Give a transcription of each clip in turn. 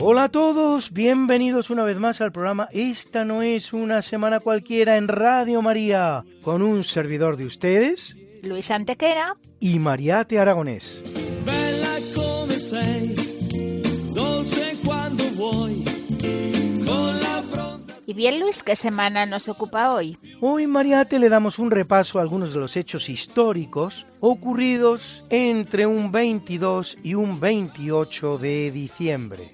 Hola a todos, bienvenidos una vez más al programa Esta no es una semana cualquiera en Radio María, con un servidor de ustedes Luis Antequera. y Mariate Aragonés. Bella come sei, dolce quando vuoi, con la pronta Y bien, Luis, ¿qué semana nos ocupa hoy? Hoy Mariate le damos un repaso a algunos de los hechos históricos ocurridos entre un 22 y un 28 de diciembre.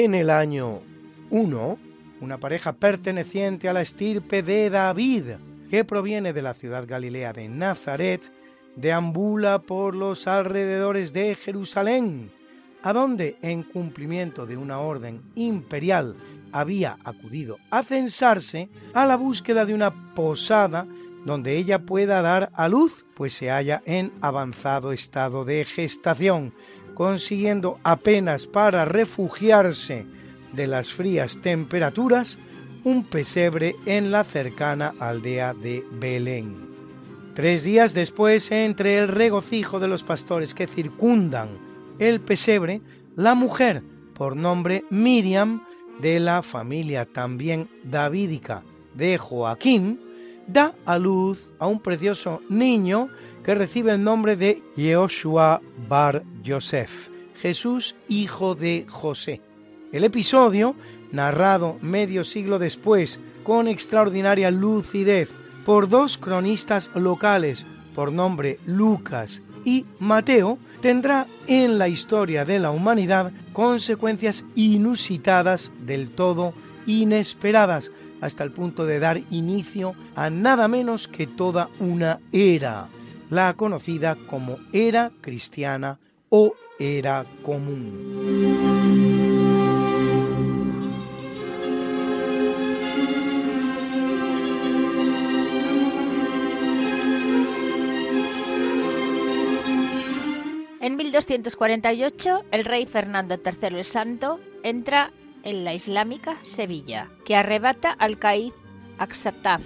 En el año 1, una pareja perteneciente a la estirpe de David, que proviene de la ciudad galilea de Nazaret, deambula por los alrededores de Jerusalén, a donde, en cumplimiento de una orden imperial, había acudido a censarse a la búsqueda de una posada donde ella pueda dar a luz, pues se halla en avanzado estado de gestación, consiguiendo apenas para refugiarse de las frías temperaturas un pesebre en la cercana aldea de Belén. Tres días después, entre el regocijo de los pastores que circundan el pesebre, la mujer, por nombre Miriam, de la familia también davídica de Joaquín, da a luz a un precioso niño que recibe el nombre de Yehoshua Bar Yosef, Jesús hijo de José. El episodio, narrado medio siglo después con extraordinaria lucidez por dos cronistas locales por nombre Lucas y Mateo, tendrá en la historia de la humanidad consecuencias inusitadas del todo inesperadas, hasta el punto de dar inicio a nada menos que toda una era, la conocida como era cristiana o era común. En 1248, el rey Fernando III el Santo entra en la islámica Sevilla, que arrebata al caiz Aksataf,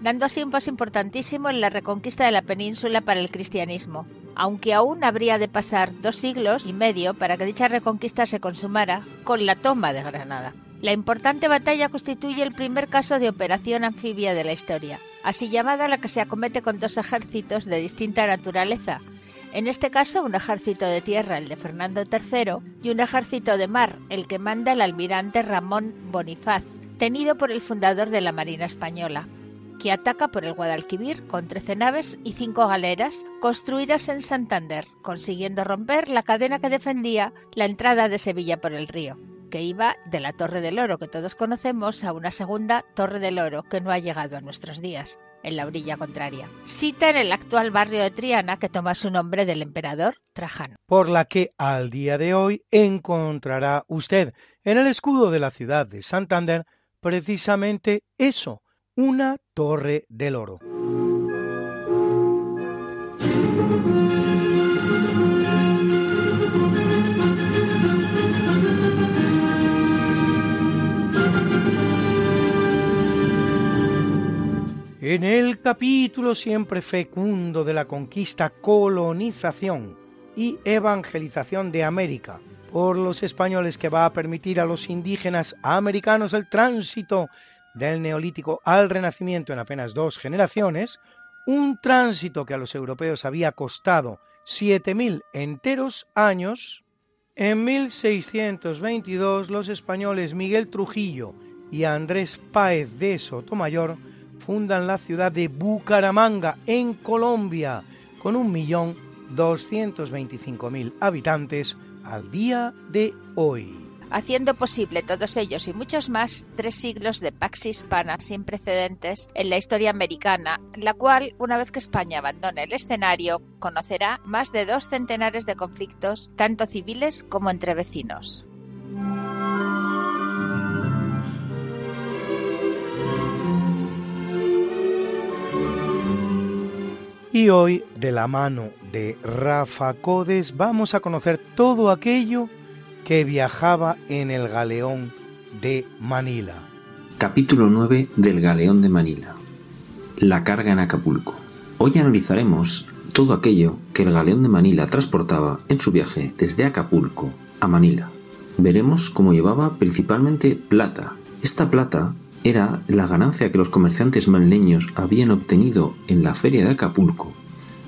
dando así un paso importantísimo en la reconquista de la península para el cristianismo, aunque aún habría de pasar dos siglos y medio para que dicha reconquista se consumara con la toma de Granada. La importante batalla constituye el primer caso de operación anfibia de la historia, así llamada la que se acomete con dos ejércitos de distinta naturaleza. En este caso, un ejército de tierra, el de Fernando III, y un ejército de mar, el que manda el almirante Ramón Bonifaz, tenido por el fundador de la Marina Española, que ataca por el Guadalquivir con 13 naves y 5 galeras construidas en Santander, consiguiendo romper la cadena que defendía la entrada de Sevilla por el río que iba de la Torre del Oro que todos conocemos a una segunda Torre del Oro que no ha llegado a nuestros días, en la orilla contraria. Cita en el actual barrio de Triana que toma su nombre del emperador Trajano. Por la que al día de hoy encontrará usted en el escudo de la ciudad de Santander precisamente eso, una Torre del Oro. En el capítulo siempre fecundo de la conquista, colonización y evangelización de América por los españoles que va a permitir a los indígenas americanos el tránsito del neolítico al renacimiento en apenas dos generaciones, un tránsito que a los europeos había costado 7.000 enteros años, en 1622 los españoles Miguel Trujillo y Andrés Páez de Sotomayor fundan la ciudad de Bucaramanga, en Colombia, con 1.225.000 habitantes al día de hoy. Haciendo posible todos ellos y muchos más tres siglos de pax hispana sin precedentes en la historia americana, la cual, una vez que España abandone el escenario, conocerá más de dos centenares de conflictos, tanto civiles como entre vecinos. Y hoy, de la mano de Rafa Codes, vamos a conocer todo aquello que viajaba en el galeón de Manila. Capítulo 9 del galeón de Manila. La carga en Acapulco. Hoy analizaremos todo aquello que el galeón de Manila transportaba en su viaje desde Acapulco a Manila. Veremos cómo llevaba principalmente plata. Esta plata era la ganancia que los comerciantes manileños habían obtenido en la feria de Acapulco,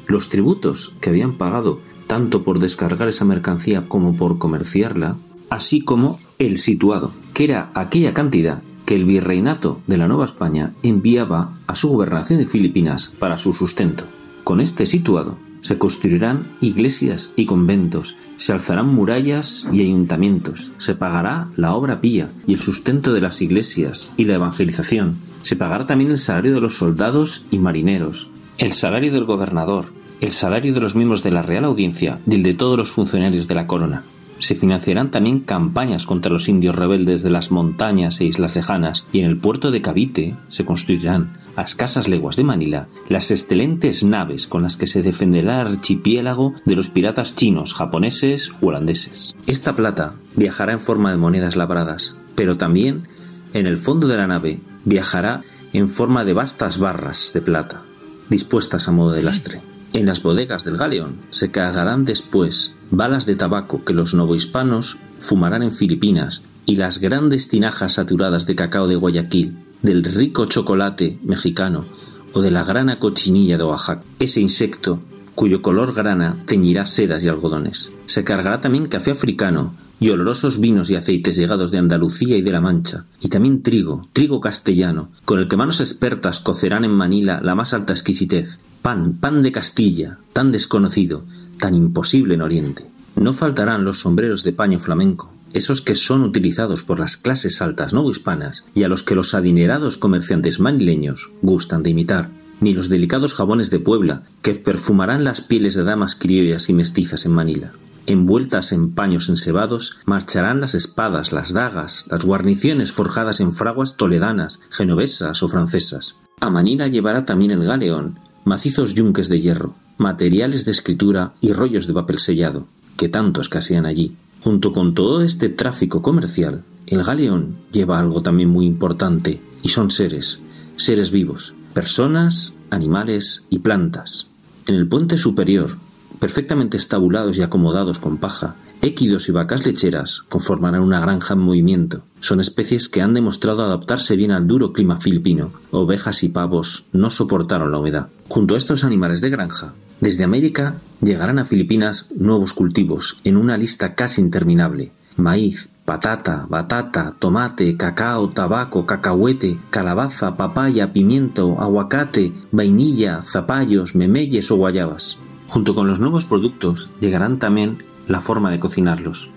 los tributos que habían pagado tanto por descargar esa mercancía como por comerciarla, así como el situado, que era aquella cantidad que el virreinato de la Nueva España enviaba a su gobernación de Filipinas para su sustento. Con este situado se construirán iglesias y conventos, se alzarán murallas y ayuntamientos, se pagará la obra pía y el sustento de las iglesias y la evangelización, se pagará también el salario de los soldados y marineros, el salario del gobernador, el salario de los miembros de la Real Audiencia y el de todos los funcionarios de la corona. Se financiarán también campañas contra los indios rebeldes de las montañas e islas lejanas, y en el puerto de Cavite se construirán, a escasas leguas de Manila, las excelentes naves con las que se defenderá el archipiélago de los piratas chinos, japoneses u holandeses. Esta plata viajará en forma de monedas labradas, pero también en el fondo de la nave viajará en forma de vastas barras de plata, dispuestas a modo de lastre. En las bodegas del galeón se cargarán después balas de tabaco que los novohispanos fumarán en Filipinas y las grandes tinajas saturadas de cacao de Guayaquil, del rico chocolate mexicano o de la grana cochinilla de Oaxaca. Ese insecto, cuyo color grana teñirá sedas y algodones. Se cargará también café africano y olorosos vinos y aceites llegados de Andalucía y de La Mancha, y también trigo, trigo castellano, con el que manos expertas cocerán en Manila la más alta exquisitez, pan, pan de Castilla, tan desconocido, tan imposible en Oriente. No faltarán los sombreros de paño flamenco, esos que son utilizados por las clases altas no hispanas y a los que los adinerados comerciantes manileños gustan de imitar, ni los delicados jabones de Puebla que perfumarán las pieles de damas criollas y mestizas en Manila. Envueltas en paños ensebados, marcharán las espadas, las dagas, las guarniciones forjadas en fraguas toledanas, genovesas o francesas. A Manila llevará también el galeón macizos yunques de hierro, materiales de escritura y rollos de papel sellado, que tanto escasean allí. Junto con todo este tráfico comercial, el galeón lleva algo también muy importante, y son seres, seres vivos, personas, animales y plantas. En el puente superior, perfectamente estabulados y acomodados con paja, équidos y vacas lecheras conformarán una granja en movimiento. Son especies que han demostrado adaptarse bien al duro clima filipino. Ovejas y pavos no soportaron la humedad. Junto a estos animales de granja, desde América llegarán a Filipinas nuevos cultivos en una lista casi interminable. Maíz, patata, batata, tomate, cacao, tabaco, cacahuete, calabaza, papaya, pimiento, aguacate, vainilla, zapallos, memeyes o guayabas. Junto con los nuevos productos llegarán también la forma de cocinarlos.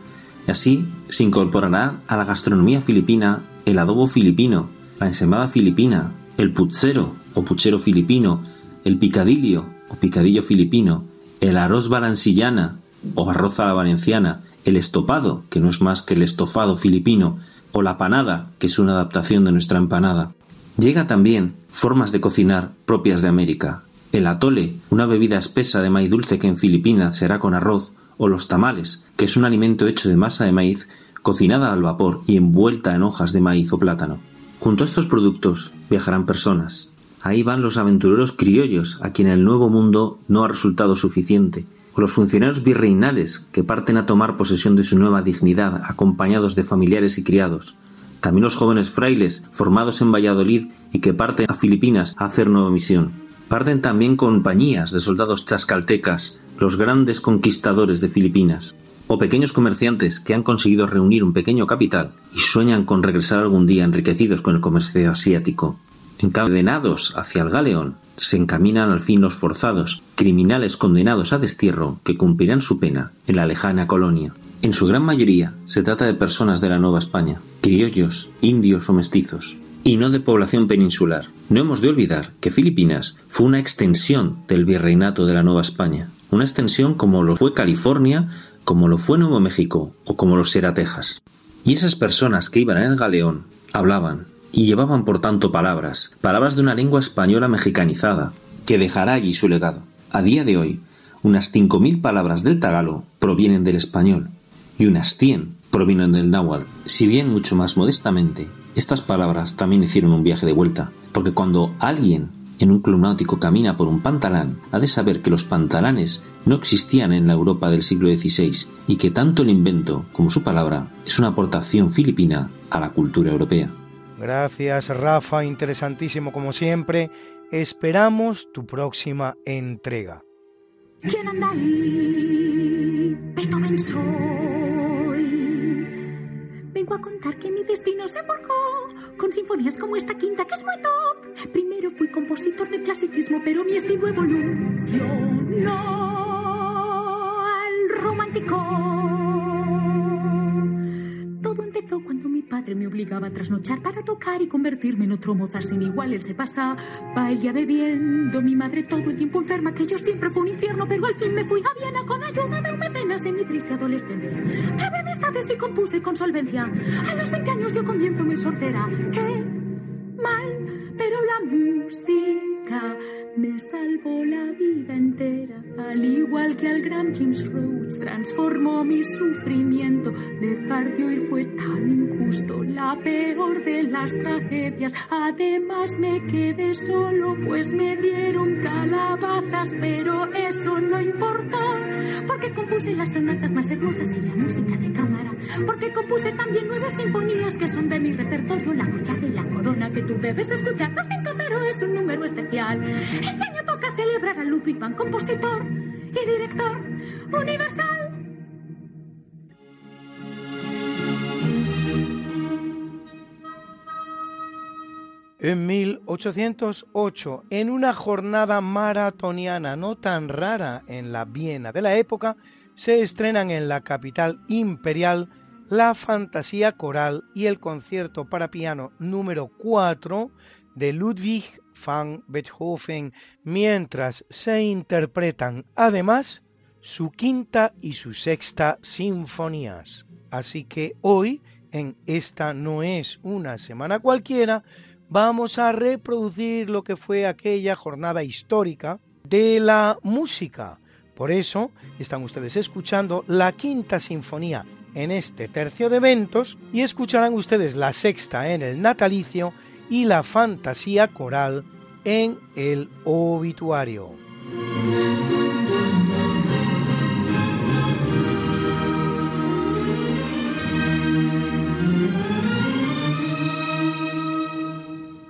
Y así se incorporará a la gastronomía filipina el adobo filipino, la ensemada filipina, el putzero o puchero filipino, el picadillo picadillo filipino, el arroz balancillana o arroz a la valenciana, el estopado, que no es más que el estofado filipino, o la panada, que es una adaptación de nuestra empanada. Llega también formas de cocinar propias de América. El atole, una bebida espesa de maíz dulce que en Filipinas será con arroz, o los tamales, que es un alimento hecho de masa de maíz cocinada al vapor y envuelta en hojas de maíz o plátano. Junto a estos productos viajarán personas. Ahí van los aventureros criollos, a quien el nuevo mundo no ha resultado suficiente, o los funcionarios virreinales que parten a tomar posesión de su nueva dignidad acompañados de familiares y criados, también los jóvenes frailes formados en Valladolid y que parten a Filipinas a hacer nueva misión. Parten también compañías de soldados chascaltecas, los grandes conquistadores de Filipinas, o pequeños comerciantes que han conseguido reunir un pequeño capital y sueñan con regresar algún día enriquecidos con el comercio asiático. Encadenados hacia el galeón, se encaminan al fin los forzados, criminales condenados a destierro que cumplirán su pena en la lejana colonia. En su gran mayoría se trata de personas de la Nueva España, criollos, indios o mestizos, y no de población peninsular. No hemos de olvidar que Filipinas fue una extensión del virreinato de la Nueva España, una extensión como lo fue California, como lo fue Nuevo México o como lo será Texas. Y esas personas que iban en el galeón hablaban, y llevaban por tanto palabras, palabras de una lengua española mexicanizada, que dejará allí su legado. A día de hoy, unas cinco mil palabras del tagalo provienen del español y unas cien provienen del náhuatl. Si bien mucho más modestamente, estas palabras también hicieron un viaje de vuelta, porque cuando alguien en un club náutico camina por un pantalán, ha de saber que los pantalanes no existían en la Europa del siglo XVI y que tanto el invento como su palabra es una aportación filipina a la cultura europea. Gracias Rafa, interesantísimo como siempre. Esperamos tu próxima entrega. ¿Quién anda ahí? Beethoven soy. Vengo a contar que mi destino se forjó con sinfonías como esta quinta que es muy top. Primero fui compositor de clasicismo, pero mi estilo evolucionó al romántico padre me obligaba a trasnochar para tocar y convertirme en otro Mozart sin igual. Él se pasa ya bebiendo, mi madre todo el tiempo enferma, que yo siempre fue un infierno, pero al fin me fui a Viena con ayuda de un mecenas en mi triste adolescencia. Trabé amistades y compuse con solvencia. A los 20 años yo comienzo mi sordera. Qué mal, pero la música me salvó la vida entera, al igual que al gran James Rhodes, transformó mi sufrimiento. Dejar de oír fue tan injusto, la peor de las tragedias. Además me quedé solo, pues me dieron calabazas, pero eso no importa, porque compuse las sonatas más hermosas y la música de cámara, porque compuse también nueve sinfonías que son de mi repertorio, la joya de la corona que tú debes escuchar. 250 es un número especial. Este año toca celebrar a Ludwig van, compositor y director universal. En 1808, en una jornada maratoniana no tan rara en la Viena de la época, se estrenan en la capital imperial la Fantasía Coral y el concierto para piano número 4 de Ludwig van Beethoven, mientras se interpretan además su quinta y su sexta sinfonías. Así que hoy, en esta no es una semana cualquiera, vamos a reproducir lo que fue aquella jornada histórica de la música. Por eso están ustedes escuchando la quinta sinfonía en este tercio de eventos y escucharán ustedes la sexta en el natalicio y la fantasía coral en el obituario.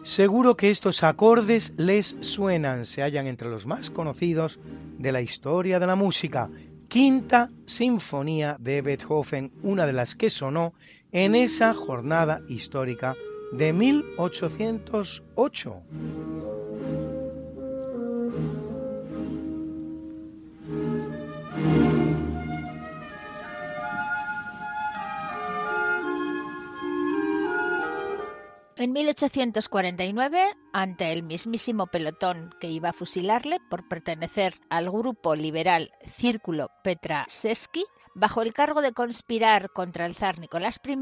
Seguro que estos acordes les suenan, se hallan entre los más conocidos de la historia de la música. Quinta Sinfonía de Beethoven, una de las que sonó en esa jornada histórica de 1808. En 1849, ante el mismísimo pelotón que iba a fusilarle por pertenecer al grupo liberal Círculo Petrasevsky, bajo el cargo de conspirar contra el zar Nicolás I,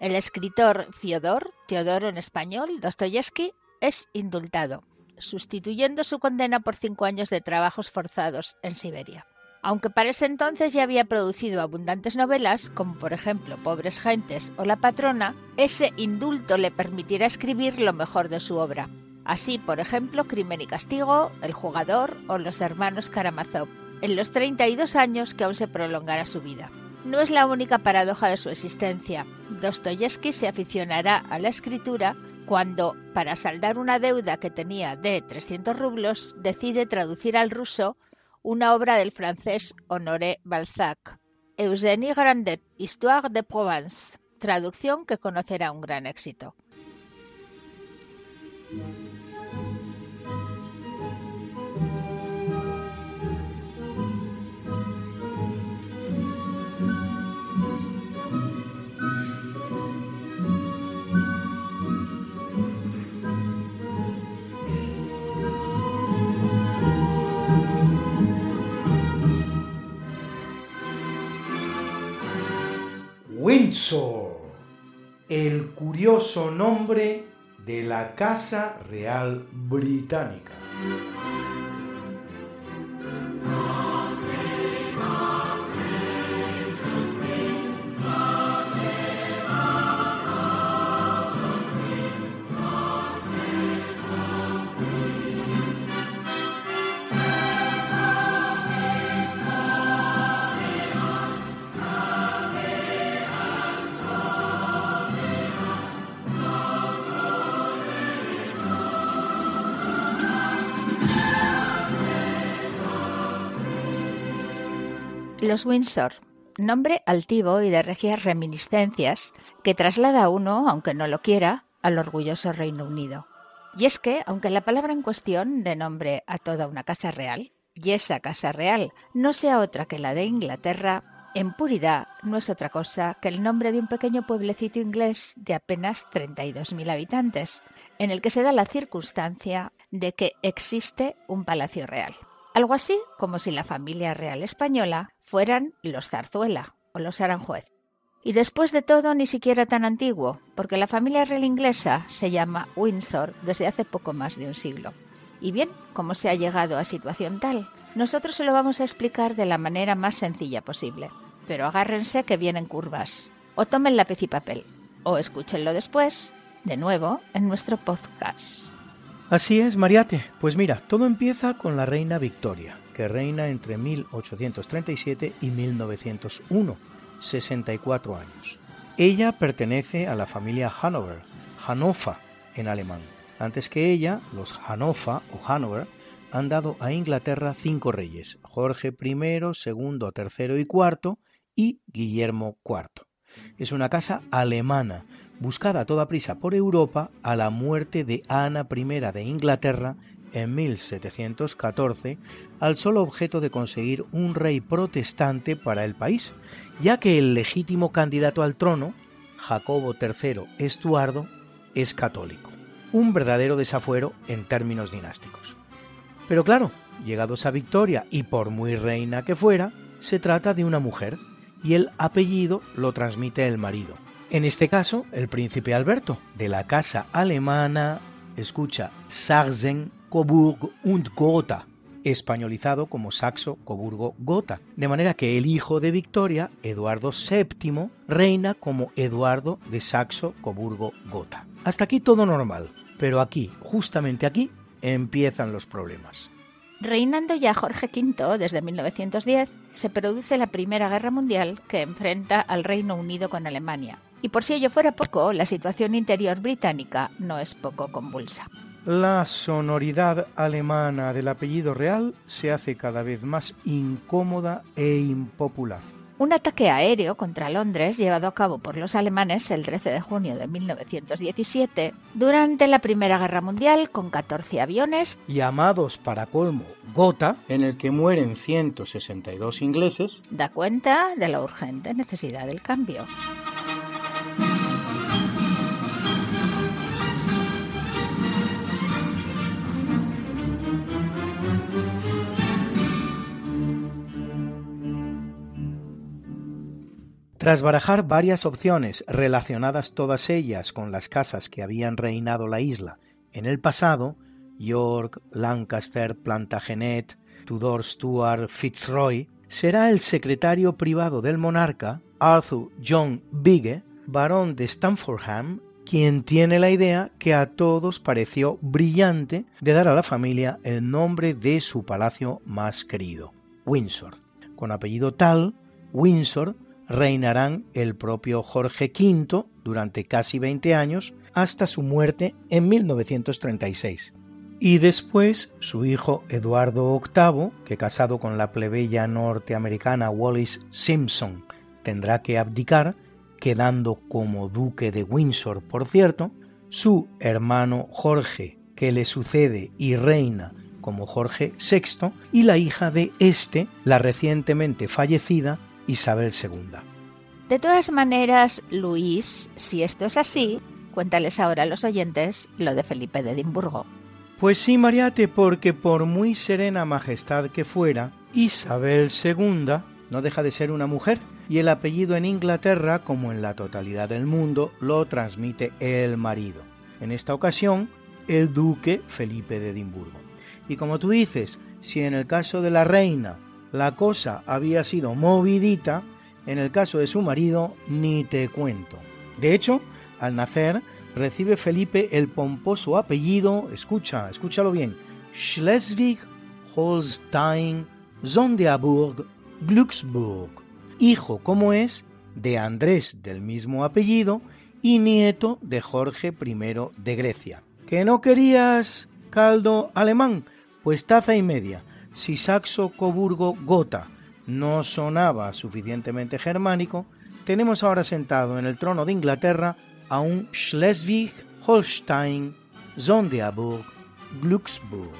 el escritor Fiodor, Teodoro en español, Dostoyevsky, es indultado, sustituyendo su condena por cinco años de trabajos forzados en Siberia. Aunque para ese entonces ya había producido abundantes novelas, como por ejemplo Pobres Gentes o La Patrona, ese indulto le permitirá escribir lo mejor de su obra. Así, por ejemplo, Crimen y Castigo, El Jugador o Los Hermanos Karamazov, en los 32 años que aún se prolongará su vida. No es la única paradoja de su existencia. Dostoyevsky se aficionará a la escritura cuando, para saldar una deuda que tenía de 300 rublos, decide traducir al ruso una obra del francés Honoré Balzac, Eugénie Grandet, Histoire de Provence, traducción que conocerá un gran éxito. Windsor, el curioso nombre de la Casa Real Británica. Los Windsor, nombre altivo y de regias reminiscencias que traslada a uno, aunque no lo quiera, al orgulloso Reino Unido. Y es que, aunque la palabra en cuestión de nombre a toda una casa real, y esa casa real no sea otra que la de Inglaterra, en puridad no es otra cosa que el nombre de un pequeño pueblecito inglés de apenas 32.000 habitantes, en el que se da la circunstancia de que existe un palacio real. Algo así como si la familia real española fueran los Zarzuela o los Aranjuez. Y después de todo, ni siquiera tan antiguo, porque la familia real inglesa se llama Windsor desde hace poco más de un siglo. Y bien, ¿cómo se ha llegado a situación tal? Nosotros se lo vamos a explicar de la manera más sencilla posible. Pero agárrense que vienen curvas. O tomen lápiz y papel. O escúchenlo después, de nuevo, en nuestro podcast. Así es, Mariate. Pues mira, todo empieza con la reina Victoria, que reina entre 1837 y 1901, 64 años. Ella pertenece a la familia Hanover, Hannover en alemán. Antes que ella, los Hannover o Hanover han dado a Inglaterra cinco reyes, Jorge I, II, III y IV y Guillermo IV. Es una casa alemana, buscada a toda prisa por Europa a la muerte de Ana I de Inglaterra en 1714 al solo objeto de conseguir un rey protestante para el país, ya que el legítimo candidato al trono, Jacobo III Estuardo, es católico. Un verdadero desafuero en términos dinásticos. Pero claro, llegados a Victoria y por muy reina que fuera, se trata de una mujer y el apellido lo transmite el marido. En este caso, el príncipe Alberto, de la casa alemana, escucha Sachsen Coburg und Gotha, españolizado como Saxo Coburgo Gotha, de manera que el hijo de Victoria, Eduardo VII, reina como Eduardo de Saxo Coburgo Gotha. Hasta aquí todo normal, pero aquí, justamente aquí, empiezan los problemas. Reinando ya Jorge V desde 1910, se produce la Primera Guerra Mundial que enfrenta al Reino Unido con Alemania Y por si ello fuera poco, la situación interior británica no es poco convulsa. La sonoridad alemana del apellido real se hace cada vez más incómoda e impopular. Un ataque aéreo contra Londres llevado a cabo por los alemanes el 13 de junio de 1917 durante la Primera Guerra Mundial con 14 aviones llamados para colmo Gotha, en el que mueren 162 ingleses, da cuenta de la urgente necesidad del cambio. Tras barajar varias opciones relacionadas todas ellas con las casas que habían reinado la isla en el pasado, York, Lancaster, Plantagenet, Tudor Stuart, Fitzroy, será el secretario privado del monarca, Arthur John Bigge, barón de Stamfordham, quien tiene la idea que a todos pareció brillante de dar a la familia el nombre de su palacio más querido, Windsor. Con apellido tal, Windsor reinarán el propio Jorge V durante casi 20 años hasta su muerte en 1936. Y después su hijo Eduardo VIII, que casado con la plebeya norteamericana Wallis Simpson tendrá que abdicar, quedando como duque de Windsor, por cierto, su hermano Jorge, que le sucede y reina como Jorge VI, y la hija de este, la recientemente fallecida Isabel II. De todas maneras, Luis, si esto es así, cuéntales ahora a los oyentes lo de Felipe de Edimburgo. Pues sí, Mariate, porque por muy serena majestad que fuera, Isabel II no deja de ser una mujer, y el apellido en Inglaterra, como en la totalidad del mundo, lo transmite el marido. En esta ocasión, el duque Felipe de Edimburgo. Y como tú dices, si en el caso de la reina la cosa había sido movidita, en el caso de su marido ni te cuento. De hecho, al nacer, recibe Felipe el pomposo apellido, escucha, escúchalo bien, Schleswig-Holstein, Sonderburg, Glücksburg, hijo como es de Andrés del mismo apellido y nieto de Jorge I de Grecia. ¿Que no querías caldo alemán? Pues taza y media si Saxo-Coburgo-Gotha no sonaba suficientemente germánico, tenemos ahora sentado en el trono de Inglaterra a un Schleswig-Holstein, Sonderburg, Glücksburg.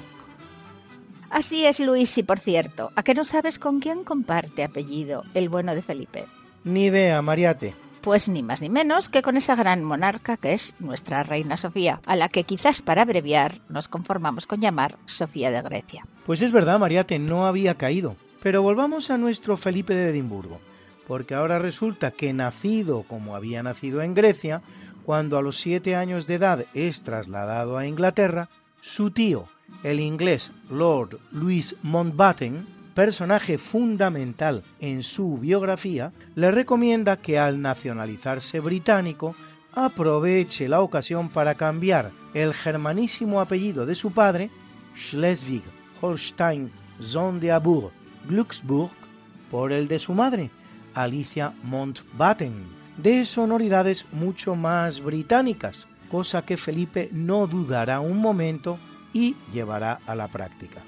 Así es, Luis, y por cierto, ¿a qué no sabes con quién comparte apellido el bueno de Felipe? Ni idea, Mariate. Pues ni más ni menos que con esa gran monarca que es nuestra reina Sofía, a la que quizás para abreviar nos conformamos con llamar Sofía de Grecia. Pues es verdad, Mariate, no había caído. Pero volvamos a nuestro Felipe de Edimburgo, porque ahora resulta que nacido como había nacido en Grecia, cuando a los siete años de edad es trasladado a Inglaterra, su tío, el inglés Lord Louis Mountbatten, personaje fundamental en su biografía, le recomienda que al nacionalizarse británico aproveche la ocasión para cambiar el germanísimo apellido de su padre, Schleswig, Holstein, Sonderburg, Glücksburg, por el de su madre, Alicia Mountbatten, de sonoridades mucho más británicas, cosa que Felipe no dudará un momento y llevará a la práctica.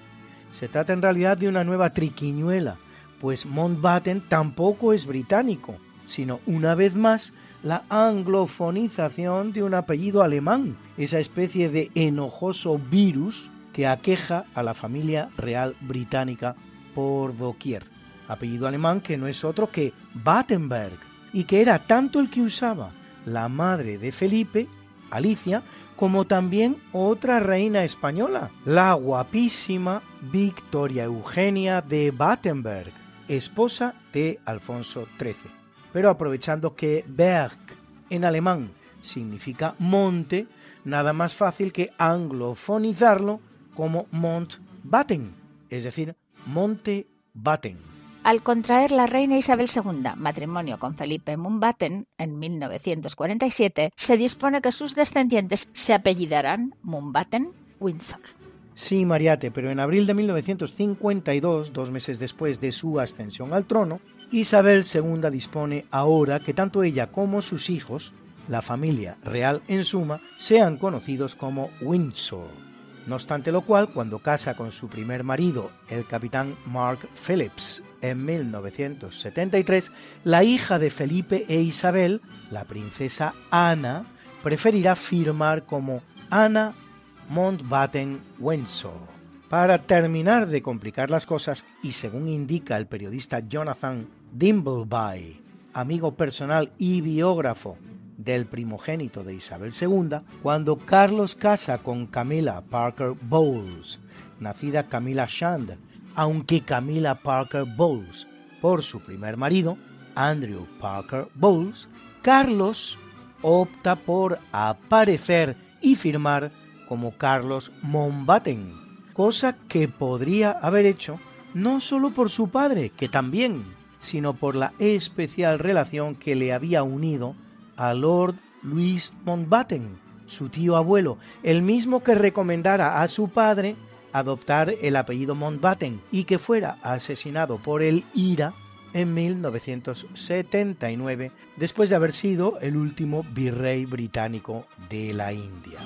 Se trata en realidad de una nueva triquiñuela, pues Mountbatten tampoco es británico, sino una vez más la anglofonización de un apellido alemán, esa especie de enojoso virus que aqueja a la familia real británica por doquier. Apellido alemán que no es otro que Battenberg, y que era tanto el que usaba la madre de Felipe, Alicia, como también otra reina española, la guapísima Victoria Eugenia de Battenberg, esposa de Alfonso XIII. Pero aprovechando que Berg en alemán significa monte, nada más fácil que anglofonizarlo como Montbatten, es decir, Monte Batten. Al contraer la reina Isabel II matrimonio con Felipe Mumbaten en 1947, se dispone que sus descendientes se apellidarán Mumbaten Windsor. Sí, Mariate, pero en abril de 1952, dos meses después de su ascensión al trono, Isabel II dispone ahora que tanto ella como sus hijos, la familia real en suma, sean conocidos como Windsor. No obstante lo cual, cuando casa con su primer marido, el capitán Mark Phillips, en 1973, la hija de Felipe e Isabel, la princesa Ana, preferirá firmar como Ana Mountbatten Windsor. Para terminar de complicar las cosas, y según indica el periodista Jonathan Dimbleby, amigo personal y biógrafo del primogénito de Isabel II, cuando Carlos casa con Camila Parker Bowles, nacida Camila Shand, aunque Camila Parker Bowles, por su primer marido, Andrew Parker Bowles, Carlos opta por aparecer y firmar como Carlos Mountbatten, cosa que podría haber hecho no solo por su padre, que también, sino por la especial relación que le había unido a Lord Louis Mountbatten, su tío abuelo, el mismo que recomendara a su padre adoptar el apellido Mountbatten y que fuera asesinado por el IRA en 1979, después de haber sido el último virrey británico de la India.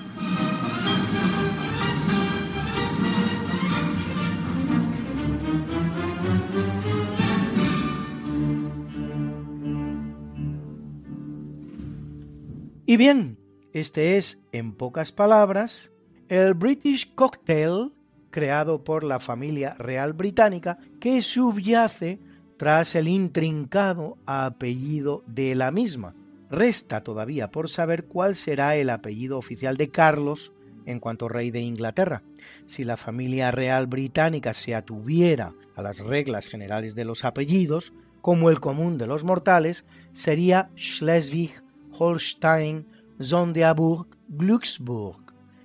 Y bien, este es, en pocas palabras, el British Cocktail creado por la familia real británica que subyace tras el intrincado apellido de la misma. Resta todavía por saber cuál será el apellido oficial de Carlos en cuanto rey de Inglaterra. Si la familia real británica se atuviera a las reglas generales de los apellidos, como el común de los mortales, sería Schleswig Holstein, Sonderburg, Glücksburg,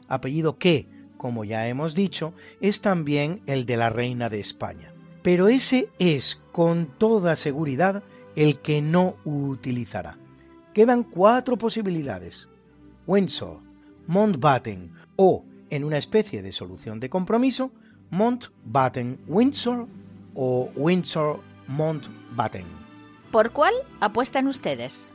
apellido que, como ya hemos dicho, es también el de la reina de España. Pero ese es, con toda seguridad, el que no utilizará. Quedan cuatro posibilidades. Windsor, Mountbatten o, en una especie de solución de compromiso, Mountbatten-Windsor o Windsor-Mountbatten. ¿Por cuál apuestan ustedes?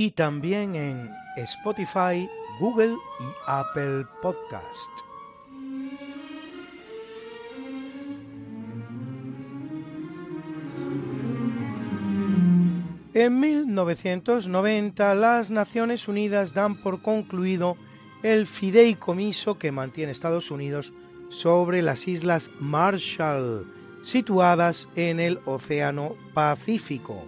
Y también en Spotify, Google y Apple Podcast. En 1990 las Naciones Unidas dan por concluido el fideicomiso que mantiene Estados Unidos sobre las Islas Marshall, situadas en el Océano Pacífico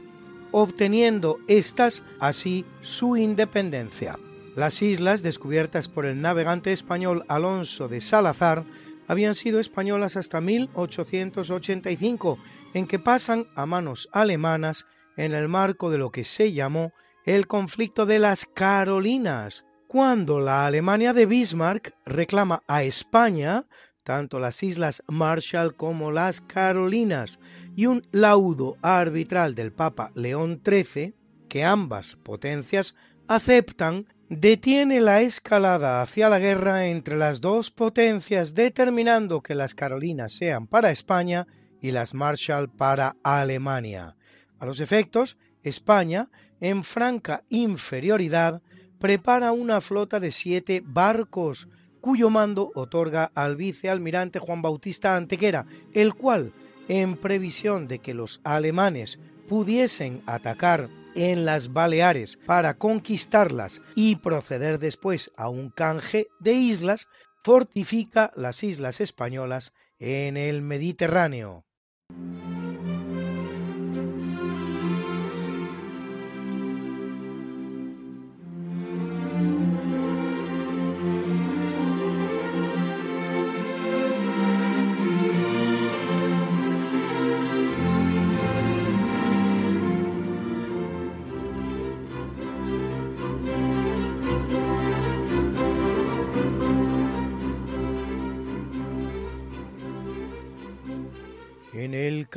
obteniendo éstas así su independencia. Las islas, descubiertas por el navegante español Alonso de Salazar, habían sido españolas hasta 1885, en que pasan a manos alemanas en el marco de lo que se llamó el conflicto de las Carolinas, cuando la Alemania de Bismarck reclama a España tanto las Islas Marshall como las Carolinas y un laudo arbitral del Papa León XIII, que ambas potencias aceptan, detiene la escalada hacia la guerra entre las dos potencias, determinando que las Carolinas sean para España y las Marshall para Alemania. A los efectos, España, en franca inferioridad, prepara una flota de siete barcos, cuyo mando otorga al vicealmirante Juan Bautista Antequera, el cual, en previsión de que los alemanes pudiesen atacar en las Baleares para conquistarlas y proceder después a un canje de islas, fortifica las islas españolas en el Mediterráneo.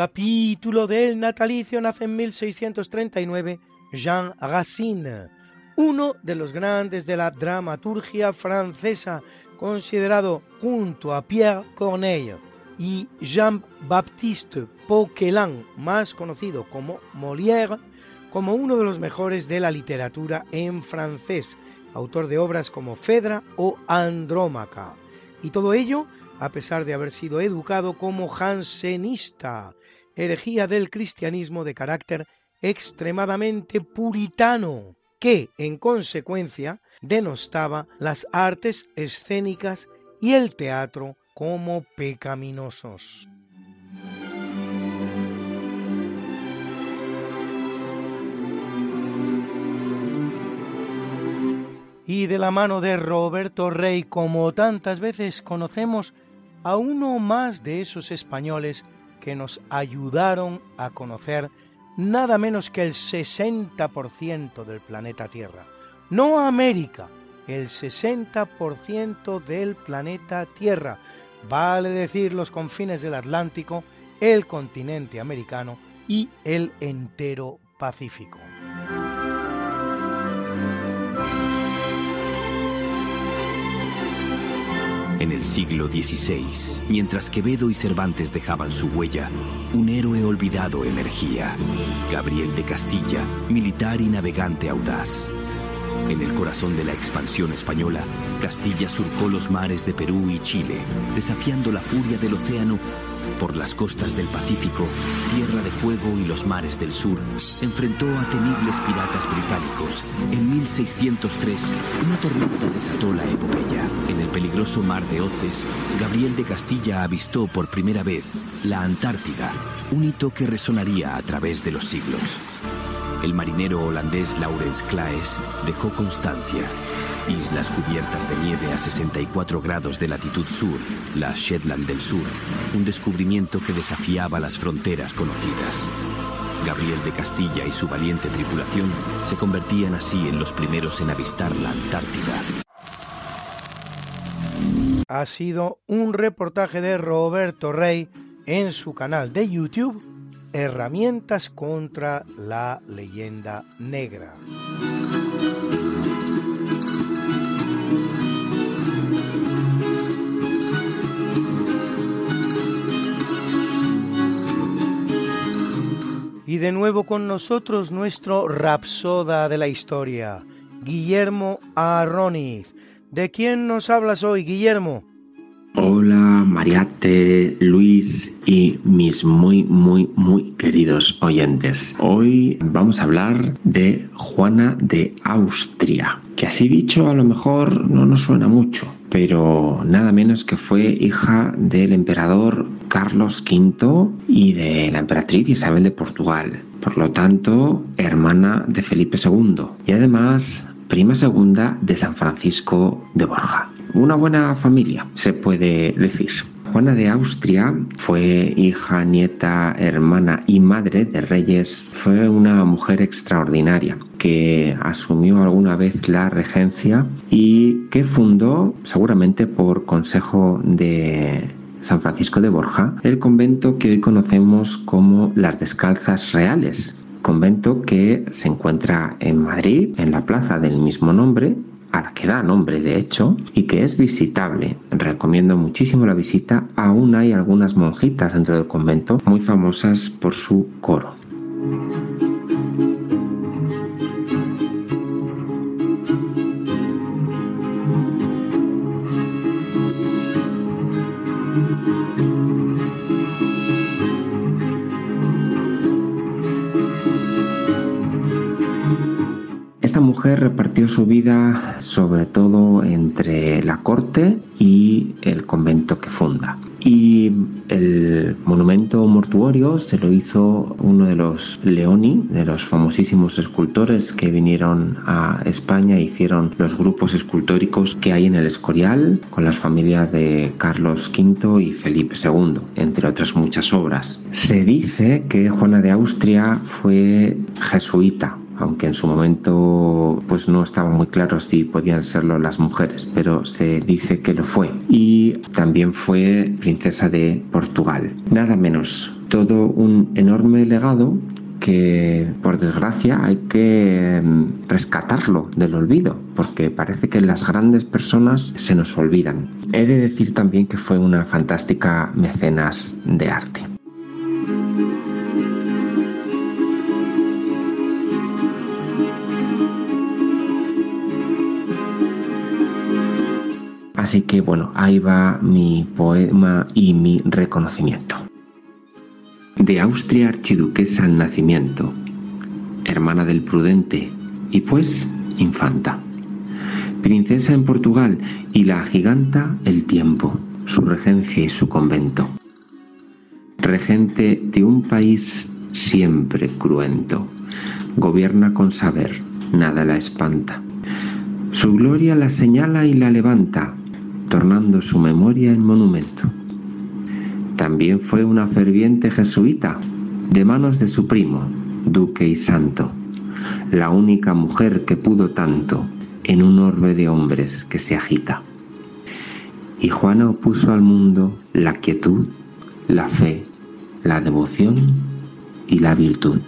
Capítulo del natalicio nace en 1639 Jean Racine, uno de los grandes de la dramaturgia francesa, considerado junto a Pierre Corneille y Jean-Baptiste Poquelin, más conocido como Molière, como uno de los mejores de la literatura en francés, autor de obras como Fedra o Andrómaca. Y todo ello a pesar de haber sido educado como jansenista, herejía del cristianismo de carácter extremadamente puritano, que, en consecuencia, denostaba las artes escénicas y el teatro como pecaminosos. Y de la mano de Roberto Rey, como tantas veces conocemos, a uno más de esos españoles que nos ayudaron a conocer nada menos que el 60% del planeta Tierra. No América, el 60% del planeta Tierra, vale decir los confines del Atlántico, el continente americano y el entero Pacífico. En el siglo XVI, mientras Quevedo y Cervantes dejaban su huella, un héroe olvidado emergía, Gabriel de Castilla, militar y navegante audaz. En el corazón de la expansión española, Castilla surcó los mares de Perú y Chile, desafiando la furia del océano por las costas del Pacífico, Tierra de Fuego y los mares del sur, enfrentó a temibles piratas británicos. En 1603, una tormenta desató la epopeya. En el peligroso mar de Oces, Gabriel de Castilla avistó por primera vez la Antártida, un hito que resonaría a través de los siglos. El marinero holandés Laurens Claes dejó constancia Islas cubiertas de nieve a 64 grados de latitud sur, las Shetland del Sur, un descubrimiento que desafiaba las fronteras conocidas. Gabriel de Castilla y su valiente tripulación se convertían así en los primeros en avistar la Antártida. Ha sido un reportaje de Roberto Rey en su canal de YouTube Herramientas contra la leyenda negra. Y de nuevo con nosotros nuestro rapsoda de la historia, Guillermo Arroniz. ¿De quién nos hablas hoy, Guillermo? Hola, Mariate, Luis y mis muy, muy, muy queridos oyentes. Hoy vamos a hablar de Juana de Austria, que así dicho a lo mejor no nos suena mucho, pero nada menos que fue hija del emperador Carlos V y de la emperatriz Isabel de Portugal por lo tanto hermana de Felipe II y además prima segunda de San Francisco de Borja. Una buena familia, se puede decir. Juana de Austria fue hija, nieta, hermana y madre de reyes. Fue una mujer extraordinaria que asumió alguna vez la regencia y que fundó, seguramente por consejo de San Francisco de Borja, el convento que hoy conocemos como las Descalzas Reales, convento que se encuentra en Madrid, en la plaza del mismo nombre, a la que da nombre de hecho, y que es visitable. Recomiendo muchísimo la visita. Aún hay algunas monjitas dentro del convento muy famosas por su coro. Repartió su vida sobre todo entre la corte y el convento que funda. Y el monumento mortuorio se lo hizo uno de los Leoni, de los famosísimos escultores que vinieron a España e hicieron los grupos escultóricos que hay en el Escorial, con las familias de Carlos V y Felipe II, entre otras muchas obras. Se dice que Juana de Austria fue jesuita, aunque en su momento pues no estaba muy claro si podían serlo las mujeres, pero se dice que lo fue. Y también fue princesa de Portugal. Nada menos, todo un enorme legado que por desgracia hay que em, rescatarlo del olvido, porque parece que las grandes personas se nos olvidan. He de decir también que fue una fantástica mecenas de arte. Así que bueno, ahí va mi poema y mi reconocimiento. De Austria archiduquesa al nacimiento, hermana del prudente y pues infanta. Princesa en Portugal y la giganta el tiempo, su regencia y su convento. Regente de un país siempre cruento, gobierna con saber, nada la espanta. Su gloria la señala y la levanta, tornando su memoria en monumento. También fue una ferviente jesuita, de manos de su primo, duque y santo, la única mujer que pudo tanto en un orbe de hombres que se agita. Y Juana opuso al mundo la quietud, la fe, la devoción y la virtud.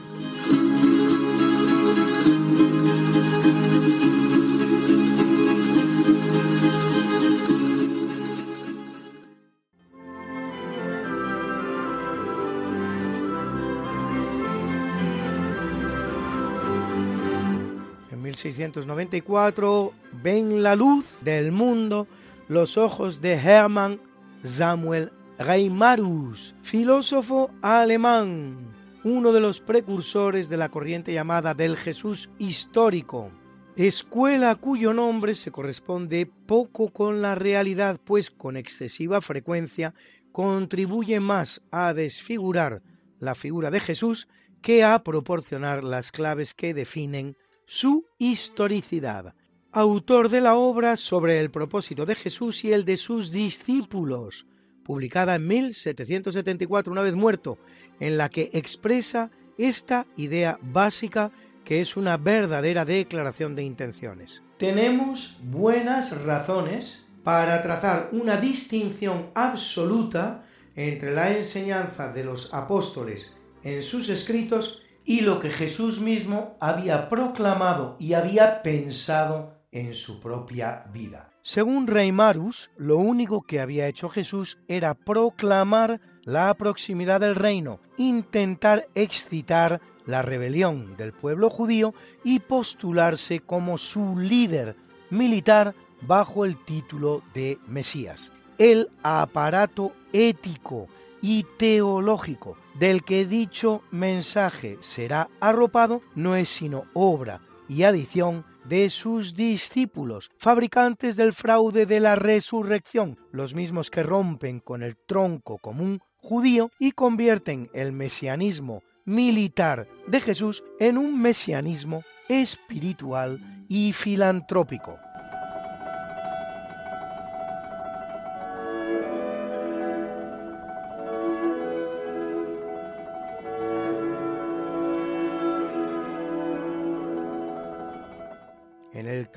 1694 ven la luz del mundo los ojos de Hermann Samuel Reimarus, filósofo alemán, uno de los precursores de la corriente llamada del Jesús histórico, escuela cuyo nombre se corresponde poco con la realidad, pues con excesiva frecuencia contribuye más a desfigurar la figura de Jesús que a proporcionar las claves que definen su historicidad. Autor de la obra sobre el propósito de Jesús y el de sus discípulos, publicada en 1774, una vez muerto, en la que expresa esta idea básica que es una verdadera declaración de intenciones. Tenemos buenas razones para trazar una distinción absoluta entre la enseñanza de los apóstoles en sus escritos y lo que Jesús mismo había proclamado y había pensado en su propia vida. Según Reimarus, lo único que había hecho Jesús era proclamar la proximidad del reino, intentar excitar la rebelión del pueblo judío y postularse como su líder militar bajo el título de Mesías. El aparato ético y teológico del que dicho mensaje será arropado no es sino obra y adición de sus discípulos, fabricantes del fraude de la resurrección, los mismos que rompen con el tronco común judío y convierten el mesianismo militar de Jesús en un mesianismo espiritual y filantrópico.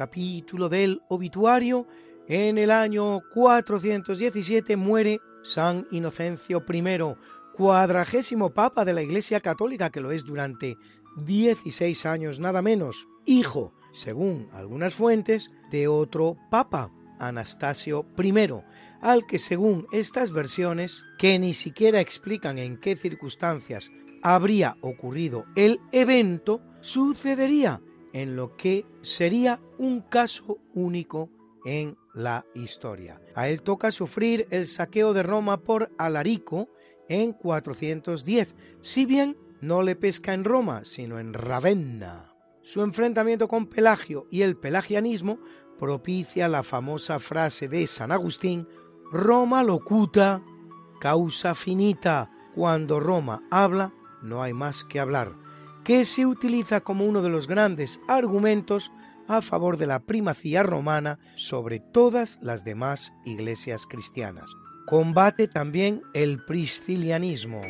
Capítulo del obituario, en el año 417 muere San Inocencio I, cuadragésimo papa de la Iglesia Católica, que lo es durante 16 años nada menos, hijo, según algunas fuentes, de otro papa, Anastasio I, al que según estas versiones, que ni siquiera explican en qué circunstancias habría ocurrido el evento, sucedería en lo que sería un caso único en la historia. A él toca sufrir el saqueo de Roma por Alarico en 410, si bien no le pesca en Roma, sino en Ravenna. Su enfrentamiento con Pelagio y el pelagianismo propicia la famosa frase de San Agustín, Roma locuta, causa finita, cuando Roma habla, no hay más que hablar, que se utiliza como uno de los grandes argumentos a favor de la primacía romana sobre todas las demás iglesias cristianas. Combate también el priscilianismo.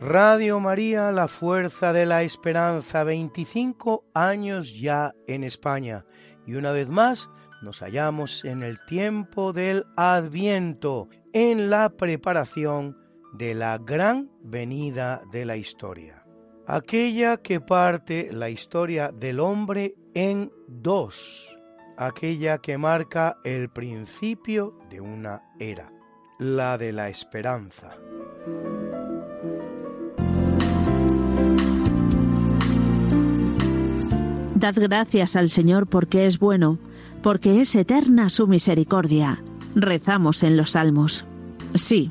Radio María, la fuerza de la esperanza, 25 años ya en España. Y una vez más nos hallamos en el tiempo del Adviento, en la preparación de la gran venida de la historia aquella que parte la historia del hombre en dos, aquella que marca el principio de una era, la de la esperanza. Dad gracias al Señor porque es bueno, porque es eterna su misericordia. Rezamos en los salmos. Sí,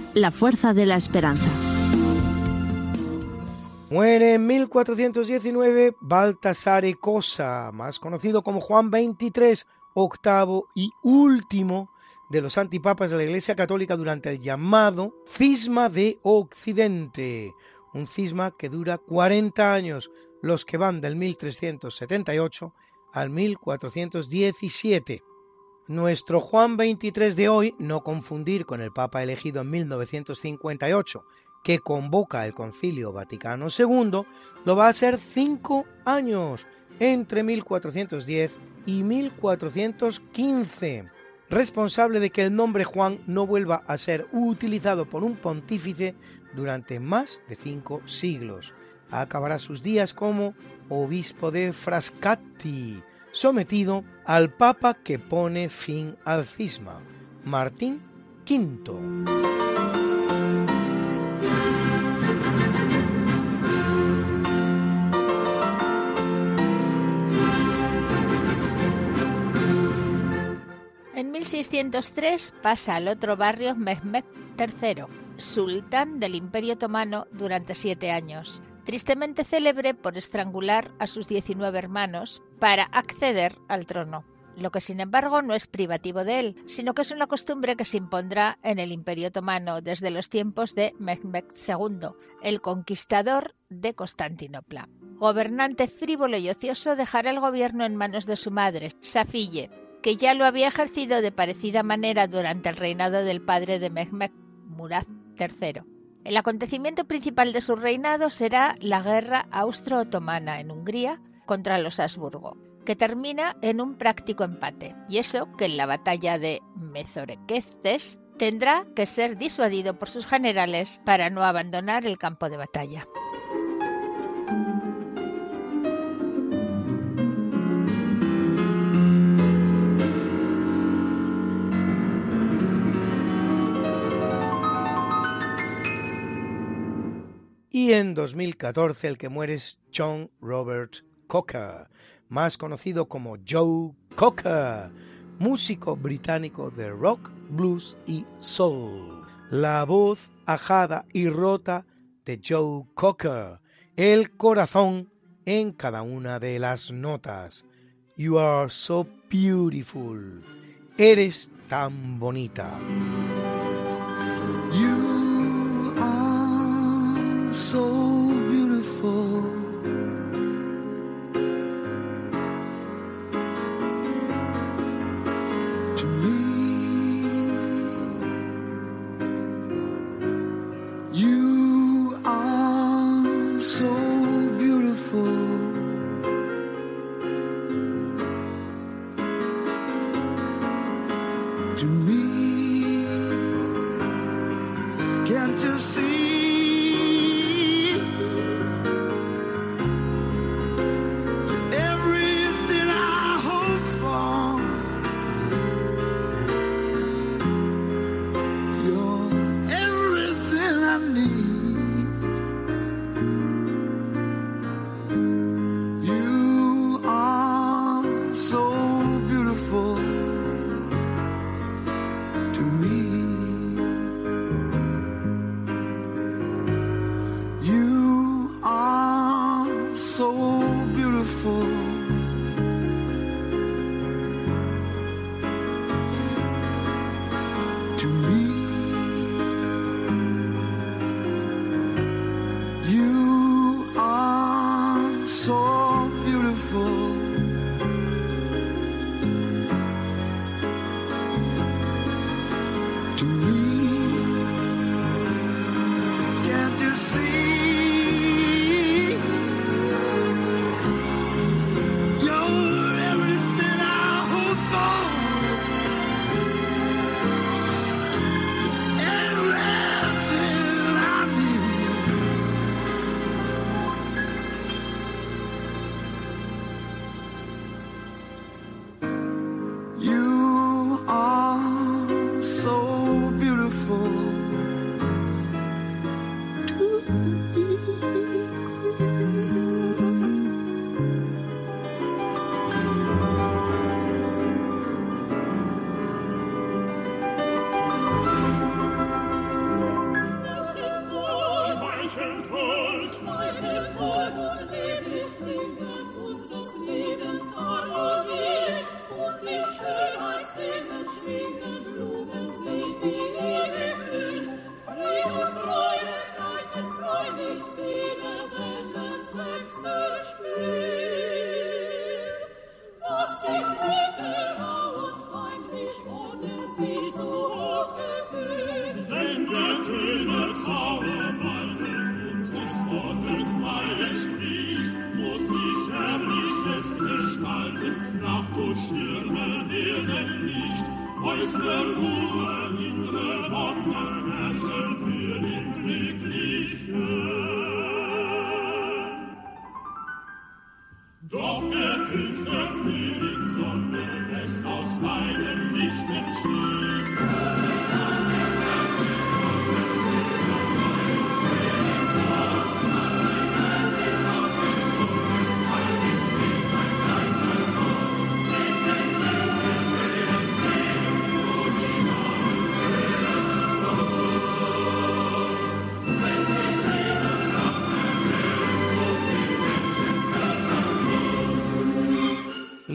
la fuerza de la esperanza. Muere en 1419 Baltasare Cosa, más conocido como Juan XXIII, octavo y último de los antipapas de la Iglesia Católica durante el llamado Cisma de Occidente, un cisma que dura 40 años, los que van del 1378 al 1417. Nuestro Juan XXIII de hoy, no confundir con el Papa elegido en 1958, que convoca el Concilio Vaticano II, lo va a ser cinco años, entre 1410 y 1415, responsable de que el nombre Juan no vuelva a ser utilizado por un pontífice durante más de cinco siglos. Acabará sus días como obispo de Frascati, sometido al Papa que pone fin al cisma, Martín V. En 1603 pasa al otro barrio Mehmed III, sultán del Imperio Otomano durante siete años. Tristemente célebre por estrangular a sus 19 hermanos para acceder al trono lo que sin embargo no es privativo de él, sino que es una costumbre que se impondrá en el Imperio Otomano desde los tiempos de Mehmed II, el conquistador de Constantinopla. Gobernante frívolo y ocioso dejará el gobierno en manos de su madre, Safille, que ya lo había ejercido de parecida manera durante el reinado del padre de Mehmed, Murad III. El acontecimiento principal de su reinado será la guerra austro-otomana en Hungría contra los Habsburgo, que termina en un práctico empate, y eso que en la batalla de Mezorequestes tendrá que ser disuadido por sus generales para no abandonar el campo de batalla. En 2014 el que muere es John Robert Cocker, más conocido como Joe Cocker, músico británico de rock, blues y soul. La voz ajada y rota de Joe Cocker, el corazón en cada una de las notas. You are so beautiful. Eres tan bonita. So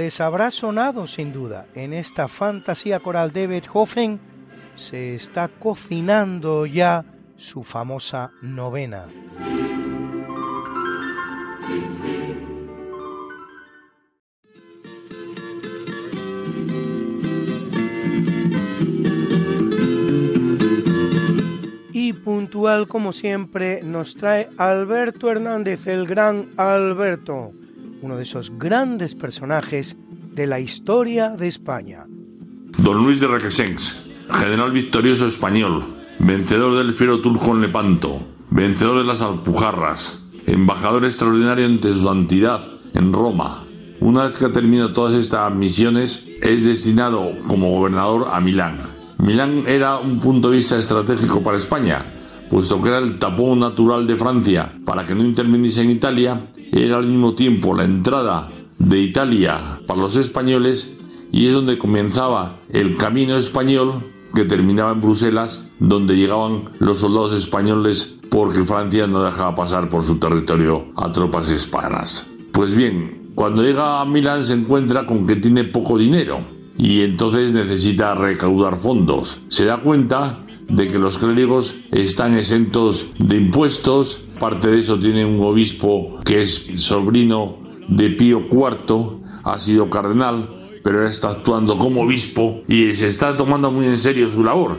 les habrá sonado sin duda. En esta fantasía coral de Beethoven se está cocinando ya su famosa novena. Y puntual como siempre nos trae Alberto Hernández, el gran Alberto, uno de esos grandes personajes de la historia de España. Don Luis de Requesens, general victorioso español, vencedor del fiero turco en Lepanto, vencedor de las Alpujarras, embajador extraordinario ante su santidad en Roma. Una vez que ha terminado todas estas misiones, es destinado como gobernador a Milán. Milán era un punto de vista estratégico para España, puesto que era el tapón natural de Francia para que no interviniese en Italia, era al mismo tiempo la entrada de Italia para los españoles y es donde comenzaba el camino español que terminaba en Bruselas, donde llegaban los soldados españoles porque Francia no dejaba pasar por su territorio a tropas hispanas. Pues bien, cuando llega a Milán se encuentra con que tiene poco dinero y entonces necesita recaudar fondos. Se da cuenta de que los clérigos están exentos de impuestos, parte de eso tiene un obispo que es sobrino de Pío IV, ha sido cardenal, pero está actuando como obispo y se está tomando muy en serio su labor.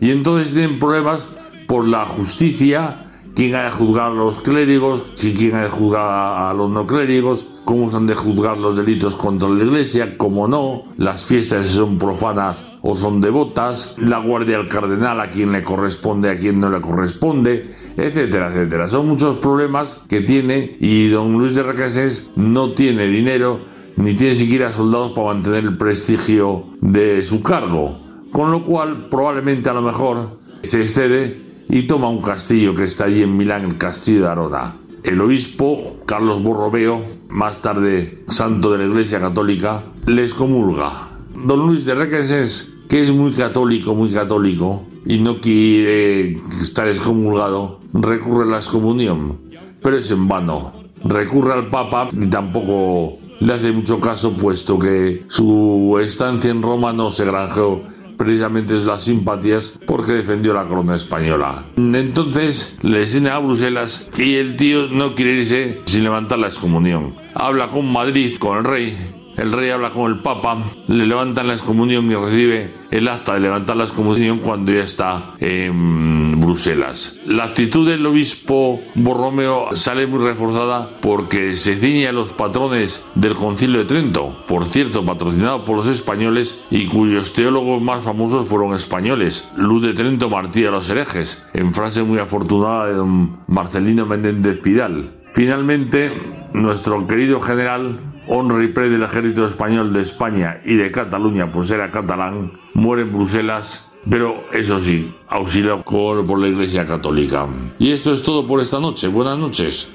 Y entonces tienen pruebas por la justicia, quién ha de juzgar a los clérigos, quién ha de juzgar a los no clérigos, cómo se han de juzgar los delitos contra la iglesia, cómo no, las fiestas son profanas o son devotas, la guardia al cardenal a quien le corresponde, a quien no le corresponde, etcétera, etcétera. Son muchos problemas que tiene y don Luis de Requesens no tiene dinero ni tiene siquiera soldados para mantener el prestigio de su cargo, con lo cual probablemente a lo mejor se excede y toma un castillo que está allí en Milán, el castillo de Arona. El obispo Carlos Borromeo, más tarde santo de la Iglesia Católica, les comulga. Don Luis de Requesens, que es muy católico, muy católico, y no quiere estar excomulgado, recurre a la excomunión, pero es en vano. Recurre al Papa y tampoco le hace mucho caso, puesto que su estancia en Roma no se granjeó precisamente las simpatías porque defendió la corona española. Entonces le destina a Bruselas y el tío no quiere irse sin levantar la excomunión. Habla con Madrid, con el rey, el rey habla con el Papa, le levantan la excomunión y recibe el acta de levantar la excomunión cuando ya está en Bruselas. La actitud del obispo Borromeo sale muy reforzada porque se ciñe a los patrones del Concilio de Trento, por cierto, patrocinado por los españoles y cuyos teólogos más famosos fueron españoles. Luz de Trento martía a los herejes, en frase muy afortunada de don Marcelino Menéndez Pidal. Finalmente, nuestro querido general honra y pre del ejército español de España y de Cataluña, pues era catalán, muere en Bruselas, pero eso sí, auxiliado por la Iglesia Católica. Y esto es todo por esta noche. Buenas noches.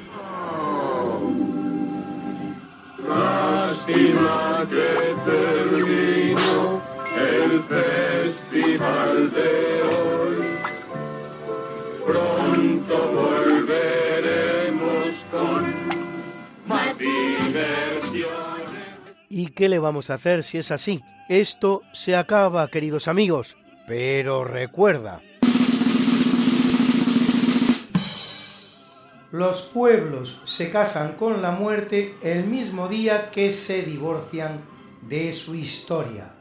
El festival de hoy. Pronto volveremos qué le vamos a hacer si es así? Esto se acaba, queridos amigos. Pero recuerda, los pueblos se casan con la muerte el mismo día que se divorcian de su historia.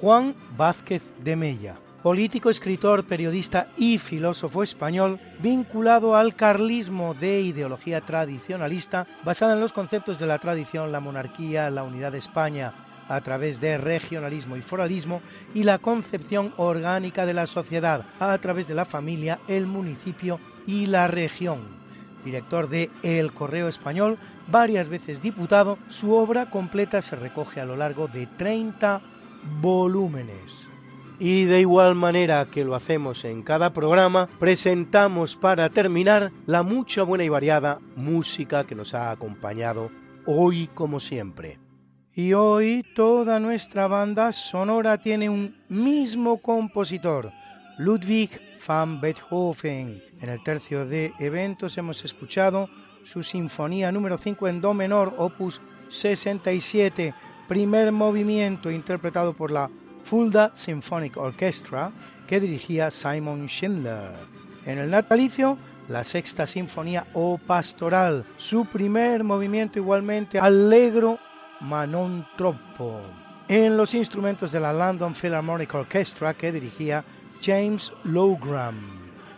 Juan Vázquez de Mella, político, escritor, periodista y filósofo español vinculado al carlismo de ideología tradicionalista basada en los conceptos de la tradición, la monarquía, la unidad de España, a través de regionalismo y foralismo y la concepción orgánica de la sociedad a través de la familia, el municipio y la región. Director de El Correo Español, varias veces diputado, su obra completa se recoge a lo largo de 30 volúmenes. Y de igual manera que lo hacemos en cada programa, presentamos para terminar la mucha buena y variada música que nos ha acompañado hoy como siempre. Y hoy toda nuestra banda sonora tiene un mismo compositor, Ludwig van Beethoven. En el tercio de eventos hemos escuchado su sinfonía número 5 en do menor, opus 67, primer movimiento interpretado por la Fulda Symphonic Orchestra que dirigía Simon Schindler. En el natalicio, la sexta sinfonía o pastoral, su primer movimiento igualmente allegro ma non troppo. En los instrumentos de la London Philharmonic Orchestra que dirigía James Lowgram.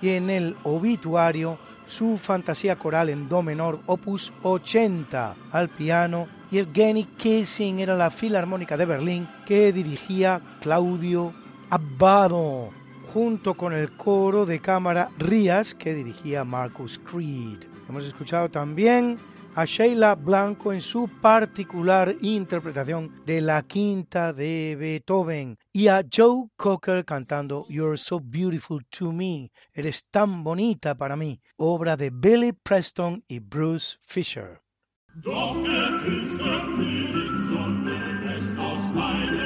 Y en el obituario, su fantasía coral en do menor opus 80 al piano y Evgeny Kissing era la Filarmónica de Berlín que dirigía Claudio Abbado, junto con el coro de cámara Rías que dirigía Marcus Creed. Hemos escuchado también a Sheila Blanco en su particular interpretación de la quinta de Beethoven y a Joe Cocker cantando You're So Beautiful to Me, Eres tan bonita para mí, obra de Billy Preston y Bruce Fisher. Doch der Künstler Frühlingssonne lässt aus meinem